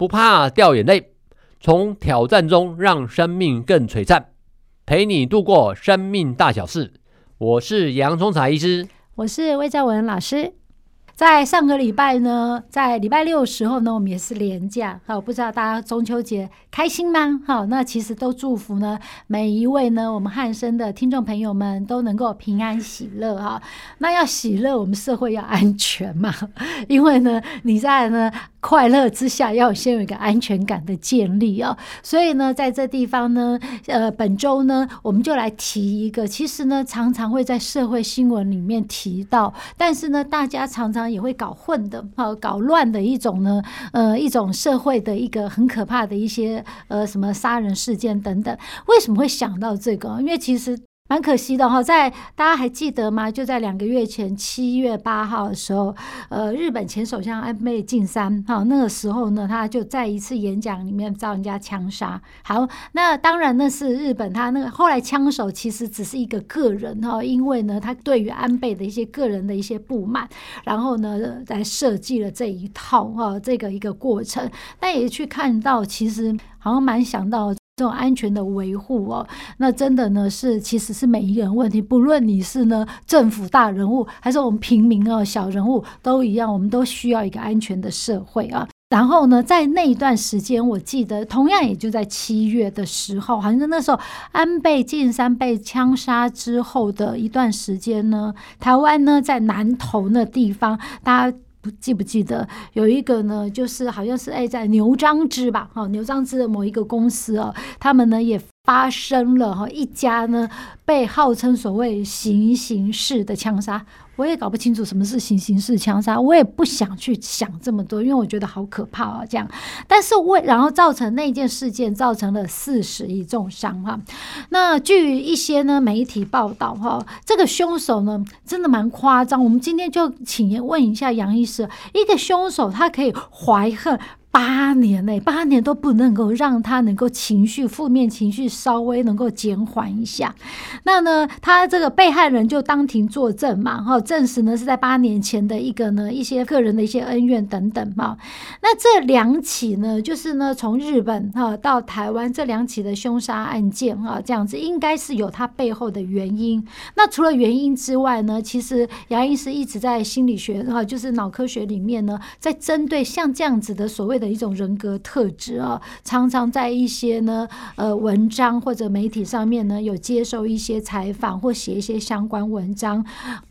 不怕掉眼泪，从挑战中让生命更璀璨，陪你度过生命大小事。我是洋葱茶医师，我是魏兆文老师。在上个礼拜呢，在礼拜六的时候呢，我们也是连假。好，不知道大家中秋节开心吗？好，那其实都祝福呢，每一位呢，我们汉生的听众朋友们都能够平安喜乐哈。那要喜乐，我们社会要安全嘛，因为呢，你在呢。快乐之下，要先有一个安全感的建立哦。所以呢，在这地方呢，呃，本周呢，我们就来提一个，其实呢，常常会在社会新闻里面提到，但是呢，大家常常也会搞混的，搞乱的一种呢，呃，一种社会的一个很可怕的一些呃什么杀人事件等等。为什么会想到这个？因为其实。蛮可惜的哈，在大家还记得吗？就在两个月前，七月八号的时候，呃，日本前首相安倍晋三哈，那个时候呢，他就在一次演讲里面遭人家枪杀。好，那当然那是日本，他那个后来枪手其实只是一个个人哈，因为呢，他对于安倍的一些个人的一些不满，然后呢，来设计了这一套哈，这个一个过程。但也去看到，其实好像蛮想到。这种安全的维护哦，那真的呢是其实是每一个人问题，不论你是呢政府大人物，还是我们平民哦小人物都一样，我们都需要一个安全的社会啊。然后呢，在那一段时间，我记得同样也就在七月的时候，好像那时候安倍晋三被枪杀之后的一段时间呢，台湾呢在南投那地方，大家。不记不记得有一个呢，就是好像是哎，在牛樟芝吧，哈，牛樟芝的某一个公司哦，他们呢也发生了哈一家呢被号称所谓行刑式的枪杀。我也搞不清楚什么是行刑式枪杀，我也不想去想这么多，因为我觉得好可怕啊，这样。但是为然后造成那件事件造成了四十一重伤哈。那据一些呢媒体报道哈，这个凶手呢真的蛮夸张。我们今天就请问一下杨医师，一个凶手他可以怀恨。八年内，八年都不能够让他能够情绪负面情绪稍微能够减缓一下。那呢，他这个被害人就当庭作证嘛，哈，证实呢是在八年前的一个呢一些个人的一些恩怨等等嘛。那这两起呢，就是呢从日本哈到台湾这两起的凶杀案件啊，这样子应该是有他背后的原因。那除了原因之外呢，其实杨医师一直在心理学哈，就是脑科学里面呢，在针对像这样子的所谓的一种人格特质啊，常常在一些呢呃文章或者媒体上面呢有接受一些采访或写一些相关文章。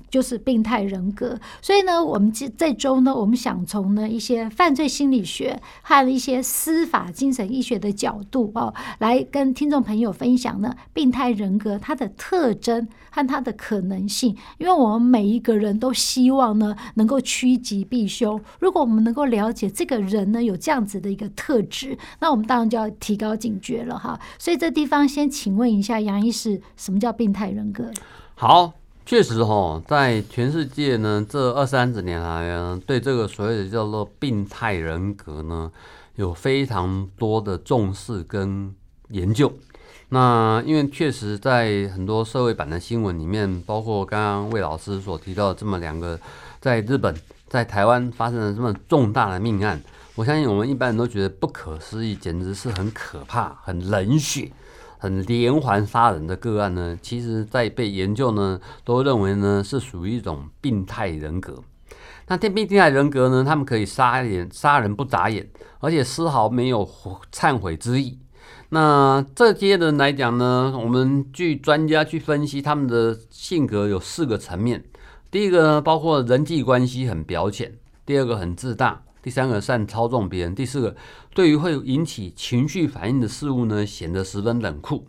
就是病态人格，所以呢，我们这这周呢，我们想从呢一些犯罪心理学和一些司法精神医学的角度哦，来跟听众朋友分享呢病态人格它的特征和它的可能性。因为我们每一个人都希望呢能够趋吉避凶，如果我们能够了解这个人呢有这样子的一个特质，那我们当然就要提高警觉了哈。所以这地方先请问一下杨医师，什么叫病态人格？好。确实哈，在全世界呢，这二三十年来啊，对这个所谓的叫做病态人格呢，有非常多的重视跟研究。那因为确实在很多社会版的新闻里面，包括刚刚魏老师所提到的这么两个在日本、在台湾发生了这么重大的命案，我相信我们一般人都觉得不可思议，简直是很可怕、很冷血。很连环杀人的个案呢，其实在被研究呢，都认为呢是属于一种病态人格。那这病态人格呢，他们可以杀人杀人不眨眼，而且丝毫没有忏悔之意。那这些人来讲呢，我们据专家去分析他们的性格有四个层面。第一个呢，包括人际关系很表浅；第二个很自大。第三个善操纵别人，第四个对于会引起情绪反应的事物呢，显得十分冷酷。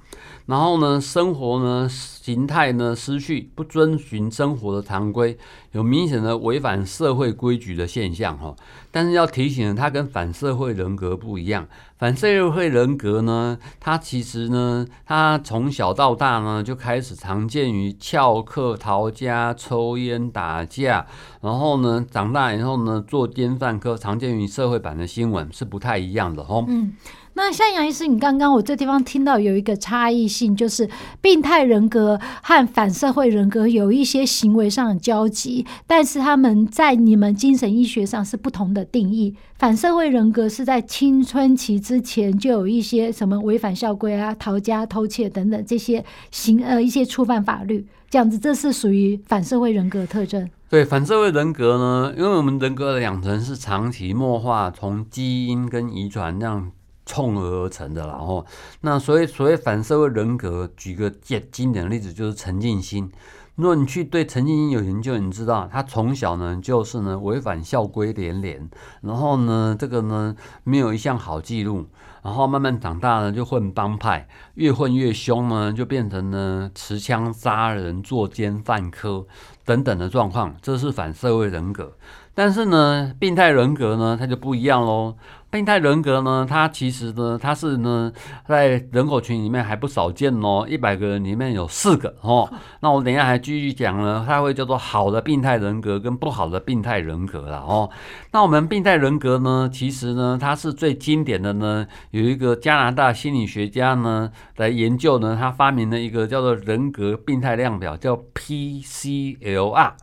然后呢，生活呢形态呢失去，不遵循生活的常规，有明显的违反社会规矩的现象哈。但是要提醒他跟反社会人格不一样，反社会人格呢，他其实呢，他从小到大呢就开始常见于翘课、逃家、抽烟、打架，然后呢长大以后呢做奸犯科，常见于社会版的新闻是不太一样的哈。嗯。那像杨医师，你刚刚我这地方听到有一个差异性，就是病态人格和反社会人格有一些行为上的交集，但是他们在你们精神医学上是不同的定义。反社会人格是在青春期之前就有一些什么违反校规啊、逃家、偷窃等等这些行呃一些触犯法律，这样子，这是属于反社会人格特征。对，反社会人格呢，因为我们人格的养成是长期默化，从基因跟遗传这样。冲而成的，然后那所以所谓反社会人格，举个简经典的例子，就是陈进兴。如果你去对陈进兴有研究，你知道他从小呢就是呢违反校规连连，然后呢这个呢没有一项好记录，然后慢慢长大呢就混帮派，越混越凶呢，就变成呢持枪杀人、作奸犯科等等的状况，这是反社会人格。但是呢，病态人格呢，它就不一样喽。病态人格呢，它其实呢，它是呢，在人口群里面还不少见哦，一百个人里面有四个哦。那我等一下还继续讲呢，它会叫做好的病态人格跟不好的病态人格了哦。那我们病态人格呢，其实呢，它是最经典的呢，有一个加拿大心理学家呢来研究呢，他发明了一个叫做人格病态量表，叫 PCLR。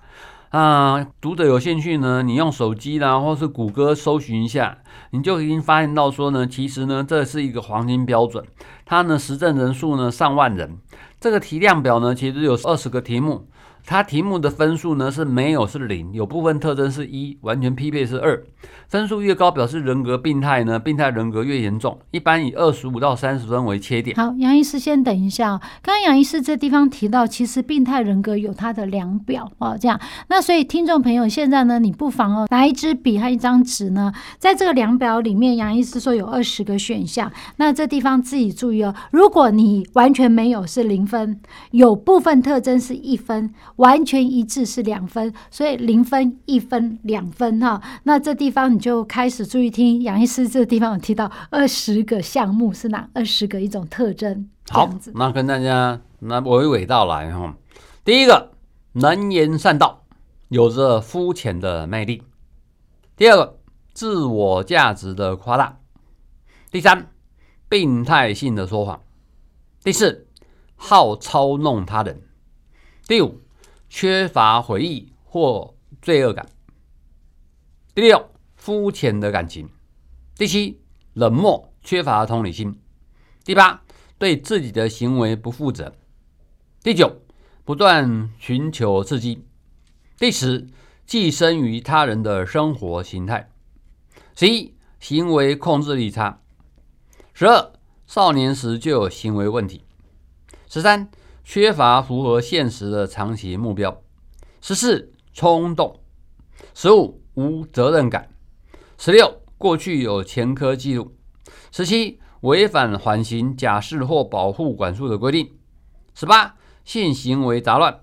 啊，读者有兴趣呢，你用手机啦，或是谷歌搜寻一下，你就已经发现到说呢，其实呢，这是一个黄金标准，它呢实证人数呢上万人，这个题量表呢其实有二十个题目。它题目的分数呢是没有是零，有部分特征是一，完全匹配是二。分数越高，表示人格病态呢，病态人格越严重。一般以二十五到三十分为切点。好，杨医师先等一下。刚刚杨医师这地方提到，其实病态人格有它的量表哦，这样。那所以听众朋友现在呢，你不妨哦拿一支笔和一张纸呢，在这个量表里面，杨医师说有二十个选项。那这地方自己注意哦，如果你完全没有是零分，有部分特征是一分。完全一致是两分，所以零分、一分、两分哈。那这地方你就开始注意听杨医师这个地方有提到二十个项目是哪二十个一种特征？好，那跟大家那娓娓道来哈。第一个，能言善道，有着肤浅的魅力；第二个，自我价值的夸大；第三，病态性的说谎；第四，好操弄他人；第五。缺乏回忆或罪恶感。第六，肤浅的感情。第七，冷漠，缺乏同理心。第八，对自己的行为不负责。第九，不断寻求刺激。第十，寄生于他人的生活形态。十一，行为控制力差。十二，少年时就有行为问题。十三。缺乏符合现实的长期目标。十四，冲动。十五，无责任感。十六，过去有前科记录。十七，违反缓刑、假释或保护管束的规定。十八，性行为杂乱。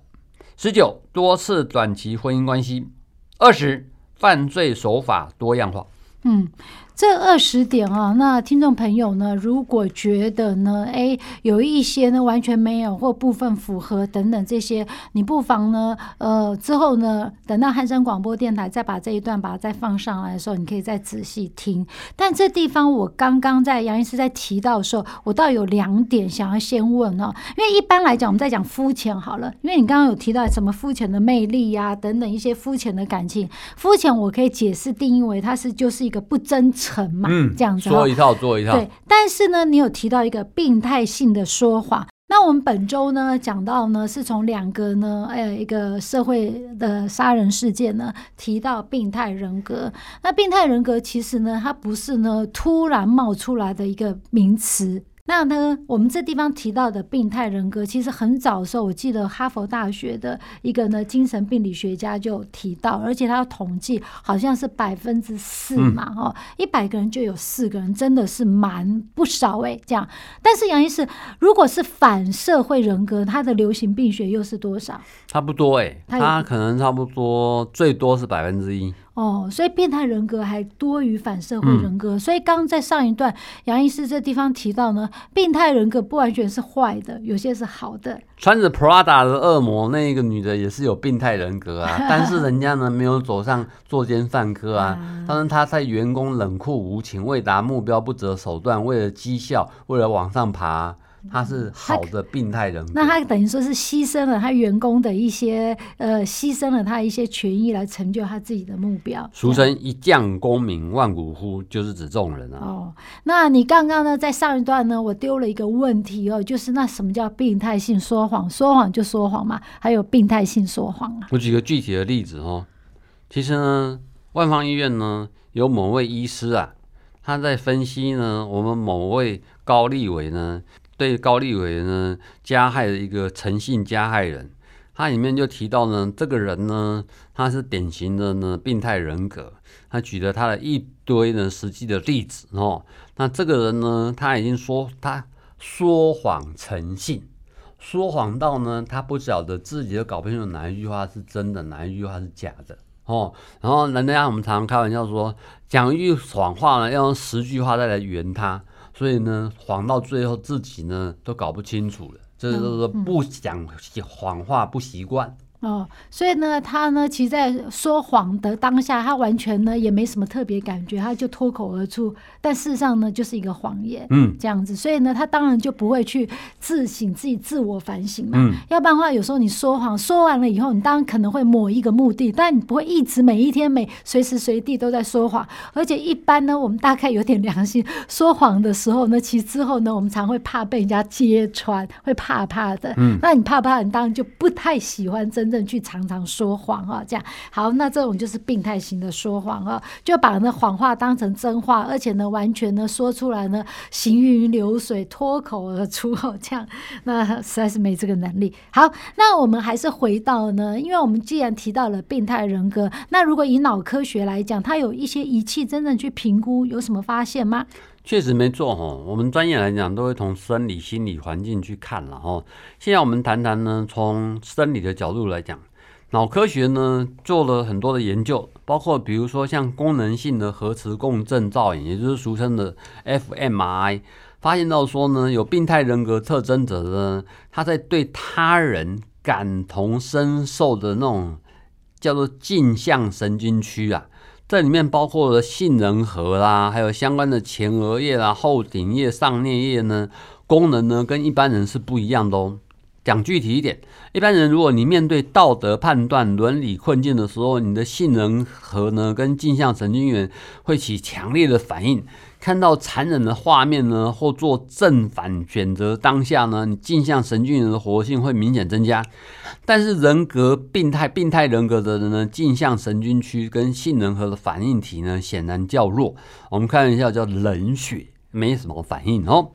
十九，多次短期婚姻关系。二十，犯罪手法多样化。嗯。这二十点啊，那听众朋友呢，如果觉得呢，诶，有一些呢完全没有或部分符合等等这些，你不妨呢，呃，之后呢，等到汉声广播电台再把这一段把它再放上来的时候，你可以再仔细听。但这地方我刚刚在杨医师在提到的时候，我倒有两点想要先问哦，因为一般来讲我们在讲肤浅好了，因为你刚刚有提到什么肤浅的魅力呀、等等一些肤浅的感情，肤浅我可以解释定义为它是就是一个不真诚。成嘛，嗯，这样子说一套做一套。对，但是呢，你有提到一个病态性的说谎。那我们本周呢讲到呢，是从两个呢，呃，一个社会的杀人事件呢，提到病态人格。那病态人格其实呢，它不是呢突然冒出来的一个名词。那呢，我们这地方提到的病态人格，其实很早的时候，我记得哈佛大学的一个呢精神病理学家就提到，而且他统计好像是百分之四嘛，哦，一百个人就有四个人，真的是蛮不少哎，这样。但是杨医师，如果是反社会人格，它的流行病学又是多少？差不多哎，它可能差不多最多是百分之一。哦，所以变态人格还多于反社会人格，嗯、所以刚刚在上一段杨医师这地方提到呢，病态人格不完全是坏的，有些是好的。穿着 Prada 的恶魔那一个女的也是有病态人格啊，但是人家呢没有走上作奸犯科啊，但是她在员工冷酷无情，为达目标不择手段，为了绩效，为了往上爬。他是好的病态人格，那他等于说是牺牲了他员工的一些呃，牺牲了他一些权益来成就他自己的目标。俗称一将功名万骨枯，就是指这种人啊。哦，那你刚刚呢，在上一段呢，我丢了一个问题哦，就是那什么叫病态性说谎？说谎就说谎嘛，还有病态性说谎啊。我举个具体的例子哦，其实呢，万方医院呢有某位医师啊，他在分析呢，我们某位高立伟呢。对高立伟呢加害的一个诚信加害人，他里面就提到呢，这个人呢，他是典型的呢病态人格，他举了他的一堆呢实际的例子哦。那这个人呢，他已经说他说谎诚信，说谎到呢他不晓得自己都搞不清楚哪一句话是真的，哪一句话是假的哦。然后人家我们常常开玩笑说，讲一句谎话呢，要用十句话再来圆他。所以呢，谎到最后自己呢都搞不清楚了，这就是不讲谎话不习惯。哦，所以呢，他呢，其实在说谎的当下，他完全呢也没什么特别感觉，他就脱口而出。但事实上呢，就是一个谎言，嗯，这样子。所以呢，他当然就不会去自省自己、自我反省嘛。嗯，要不然的话，有时候你说谎说完了以后，你当然可能会某一个目的，但你不会一直每一天每随时随地都在说谎。而且一般呢，我们大概有点良心，说谎的时候呢，其实之后呢，我们常会怕被人家揭穿，会怕怕的。嗯，那你怕怕，你当然就不太喜欢真。去常常说谎啊，这样好，那这种就是病态型的说谎啊，就把那谎话当成真话，而且呢，完全呢说出来呢，行云流水，脱口而出哦，这样那实在是没这个能力。好，那我们还是回到呢，因为我们既然提到了病态人格，那如果以脑科学来讲，它有一些仪器真正去评估，有什么发现吗？确实没错哈，我们专业来讲都会从生理、心理环境去看了哈。现在我们谈谈呢，从生理的角度来讲，脑科学呢做了很多的研究，包括比如说像功能性的核磁共振造影，也就是俗称的 fmi，发现到说呢，有病态人格特征者呢，他在对他人感同身受的那种叫做镜像神经区啊。这里面包括了杏仁核啦，还有相关的前额叶啦、后顶叶、上颞叶呢，功能呢跟一般人是不一样的哦。讲具体一点，一般人如果你面对道德判断、伦理困境的时候，你的杏仁核呢跟镜像神经元会起强烈的反应。看到残忍的画面呢，或做正反选择当下呢，你镜像神经元的活性会明显增加。但是人格病态、病态人格的人呢，镜像神经区跟杏仁核的反应体呢，显然较弱。我们看一下叫冷血。没什么反应哦，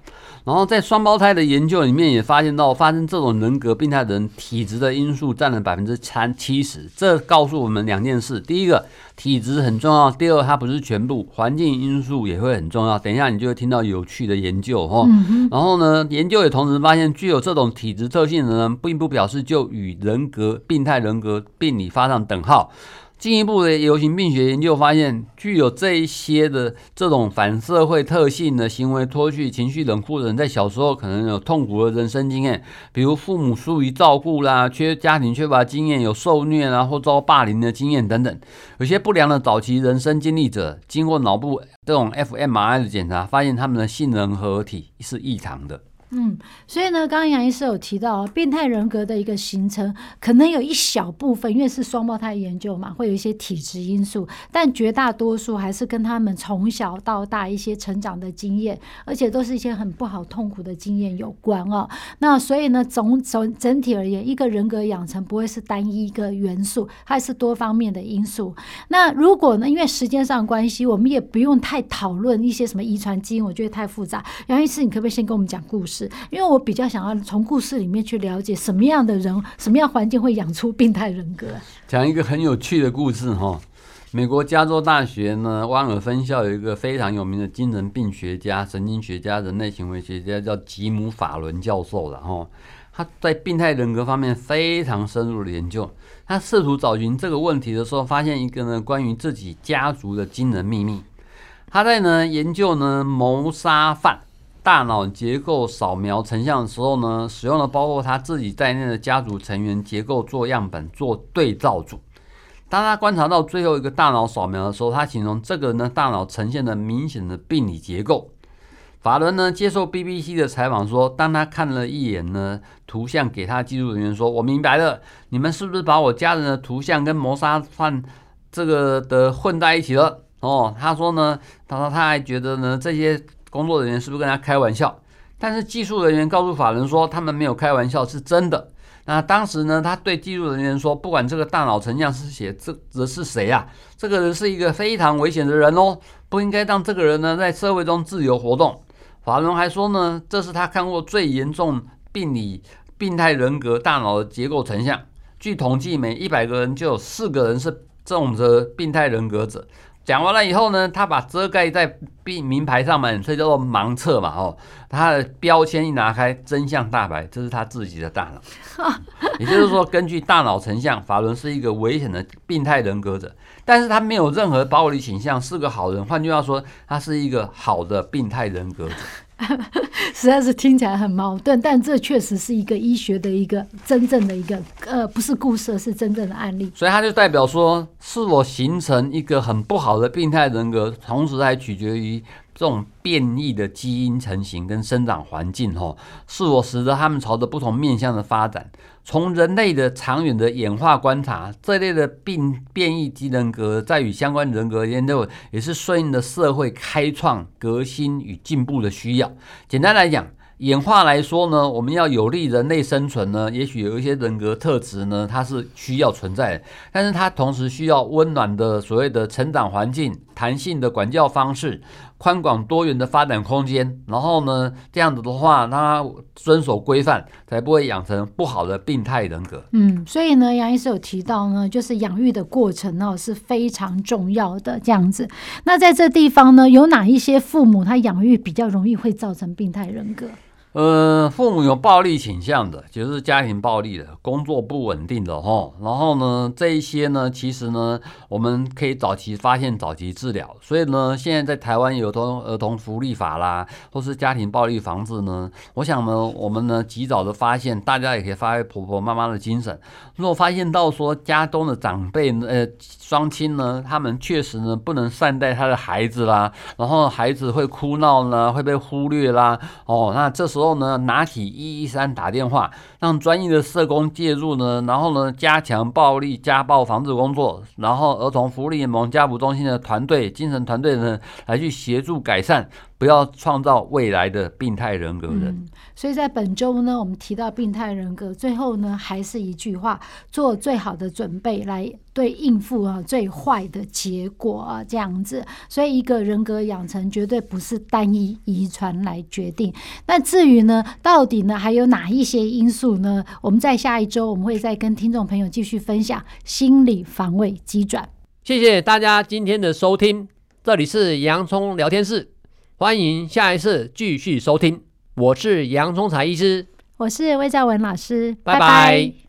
然后在双胞胎的研究里面也发现到，发生这种人格病态的人，体质的因素占了百分之三七十。这告诉我们两件事：第一个，体质很重要；第二，它不是全部，环境因素也会很重要。等一下你就会听到有趣的研究哦。然后呢，研究也同时发现，具有这种体质特性的人，并不表示就与人格病态人格病理发上等号。进一步的流行病学研究发现，具有这一些的这种反社会特性的行为脱序、情绪冷酷的人，在小时候可能有痛苦的人生经验，比如父母疏于照顾啦，缺家庭缺乏经验，有受虐啊或遭霸凌的经验等等。有些不良的早期人生经历者，经过脑部这种 fMRI 的检查，发现他们的杏仁核体是异常的。嗯，所以呢，刚刚杨医师有提到，变态人格的一个形成，可能有一小部分，因为是双胞胎研究嘛，会有一些体质因素，但绝大多数还是跟他们从小到大一些成长的经验，而且都是一些很不好、痛苦的经验有关哦。那所以呢，总总整体而言，一个人格养成不会是单一一个元素，它是多方面的因素。那如果呢，因为时间上关系，我们也不用太讨论一些什么遗传基因，我觉得太复杂。杨医师，你可不可以先跟我们讲故事？因为我比较想要从故事里面去了解什么样的人、什么样环境会养出病态人格。讲一个很有趣的故事哈，美国加州大学呢，湾尔分校有一个非常有名的精神病学家、神经学家、人类行为学家，叫吉姆·法伦教授。然后他在病态人格方面非常深入的研究。他试图找寻这个问题的时候，发现一个呢关于自己家族的惊人秘密。他在呢研究呢谋杀犯。大脑结构扫描成像的时候呢，使用了包括他自己在内的家族成员结构做样本做对照组。当他观察到最后一个大脑扫描的时候，他形容这个呢大脑呈现了明显的病理结构。法伦呢接受 BBC 的采访说，当他看了一眼呢图像给他技术人员说：“我明白了，你们是不是把我家人的图像跟谋杀犯这个的混在一起了？”哦，他说呢，他说他还觉得呢这些。工作人员是不是跟他开玩笑？但是技术人员告诉法人说，他们没有开玩笑，是真的。那当时呢，他对技术人员说，不管这个大脑成像是写这这是谁呀？这个人是一个非常危险的人哦，不应该让这个人呢在社会中自由活动。法伦还说呢，这是他看过最严重病理病态人格大脑的结构成像。据统计，每一百个人就有四个人是这种的病态人格者。讲完了以后呢，他把遮盖在病名牌上面，所以叫做盲测嘛。哦，他的标签一拿开，真相大白，这是他自己的大脑。也就是说，根据大脑成像，法伦是一个危险的病态人格者，但是他没有任何暴力倾向，是个好人。换句话说，他是一个好的病态人格者。实在是听起来很矛盾，但这确实是一个医学的一个真正的一个呃，不是故事，是真正的案例。所以它就代表说，是否形成一个很不好的病态人格，同时还取决于这种变异的基因成型跟生长环境，吼，是我使得他们朝着不同面向的发展。从人类的长远的演化观察，这类的病变异级人格在与相关人格研究，也是顺应的社会开创、革新与进步的需要。简单来讲，演化来说呢，我们要有利人类生存呢，也许有一些人格特质呢，它是需要存在的，但是它同时需要温暖的所谓的成长环境、弹性的管教方式。宽广多元的发展空间，然后呢，这样子的话，他遵守规范，才不会养成不好的病态人格。嗯，所以呢，杨医师有提到呢，就是养育的过程呢是非常重要的。这样子，那在这地方呢，有哪一些父母他养育比较容易会造成病态人格？呃，父母有暴力倾向的，就是家庭暴力的，工作不稳定的哈。然后呢，这一些呢，其实呢，我们可以早期发现、早期治疗。所以呢，现在在台湾有童儿童福利法啦，或是家庭暴力防治呢，我想呢，我们呢及早的发现，大家也可以发挥婆婆妈妈的精神。如果发现到说家中的长辈呃双亲呢，他们确实呢不能善待他的孩子啦，然后孩子会哭闹呢，会被忽略啦，哦，那这时候。之后呢，拿起一一三打电话，让专业的社工介入呢，然后呢，加强暴力家暴防治工作，然后儿童福利联盟家扶中心的团队、精神团队呢，来去协助改善。不要创造未来的病态人格人。嗯，所以在本周呢，我们提到病态人格，最后呢，还是一句话：做最好的准备来对应付啊最坏的结果啊这样子。所以一个人格养成绝对不是单一遗传来决定。那至于呢，到底呢还有哪一些因素呢？我们在下一周我们会再跟听众朋友继续分享心理防卫机转。谢谢大家今天的收听，这里是洋葱聊天室。欢迎下一次继续收听，我是杨忠才医师，我是魏兆文老师，拜拜。拜拜。